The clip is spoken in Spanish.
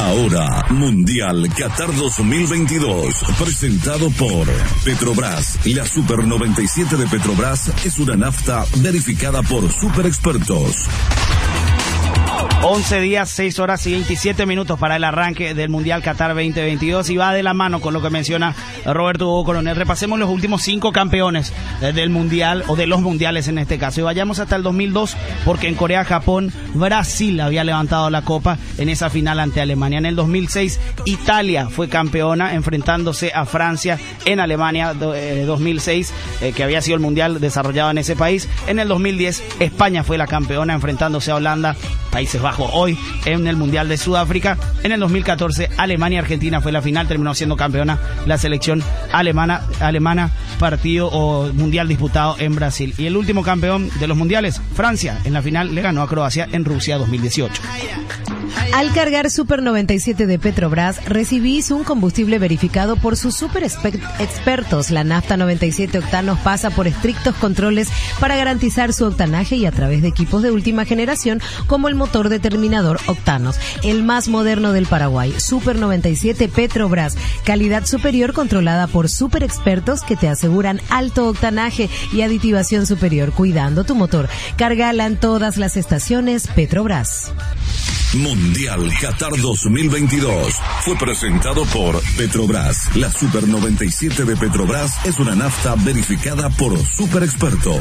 Ahora, Mundial Qatar 2022, presentado por Petrobras. La Super 97 de Petrobras es una nafta verificada por super expertos. 11 días, 6 horas y 27 minutos para el arranque del Mundial Qatar 2022 y va de la mano con lo que menciona Roberto Hugo Coronel. Repasemos los últimos cinco campeones del Mundial o de los Mundiales en este caso y vayamos hasta el 2002 porque en Corea, Japón, Brasil había levantado la copa en esa final ante Alemania. En el 2006 Italia fue campeona enfrentándose a Francia en Alemania 2006 eh, eh, que había sido el Mundial desarrollado en ese país. En el 2010 España fue la campeona enfrentándose a Holanda, Países Bajos hoy en el Mundial de Sudáfrica. En el 2014, Alemania-Argentina fue la final, terminó siendo campeona la selección alemana, alemana partido o mundial disputado en Brasil. Y el último campeón de los mundiales, Francia, en la final le ganó a Croacia en Rusia 2018. Al cargar Super 97 de Petrobras, recibís un combustible verificado por sus super expertos. La nafta 97 octanos pasa por estrictos controles para garantizar su octanaje y a través de equipos de última generación como el motor determinador octanos, el más moderno del Paraguay. Super 97 Petrobras, calidad superior controlada por super expertos que te aseguran alto octanaje y aditivación superior, cuidando tu motor. Cargala en todas las estaciones Petrobras. Mundial Qatar 2022 fue presentado por Petrobras. La Super 97 de Petrobras es una nafta verificada por super expertos.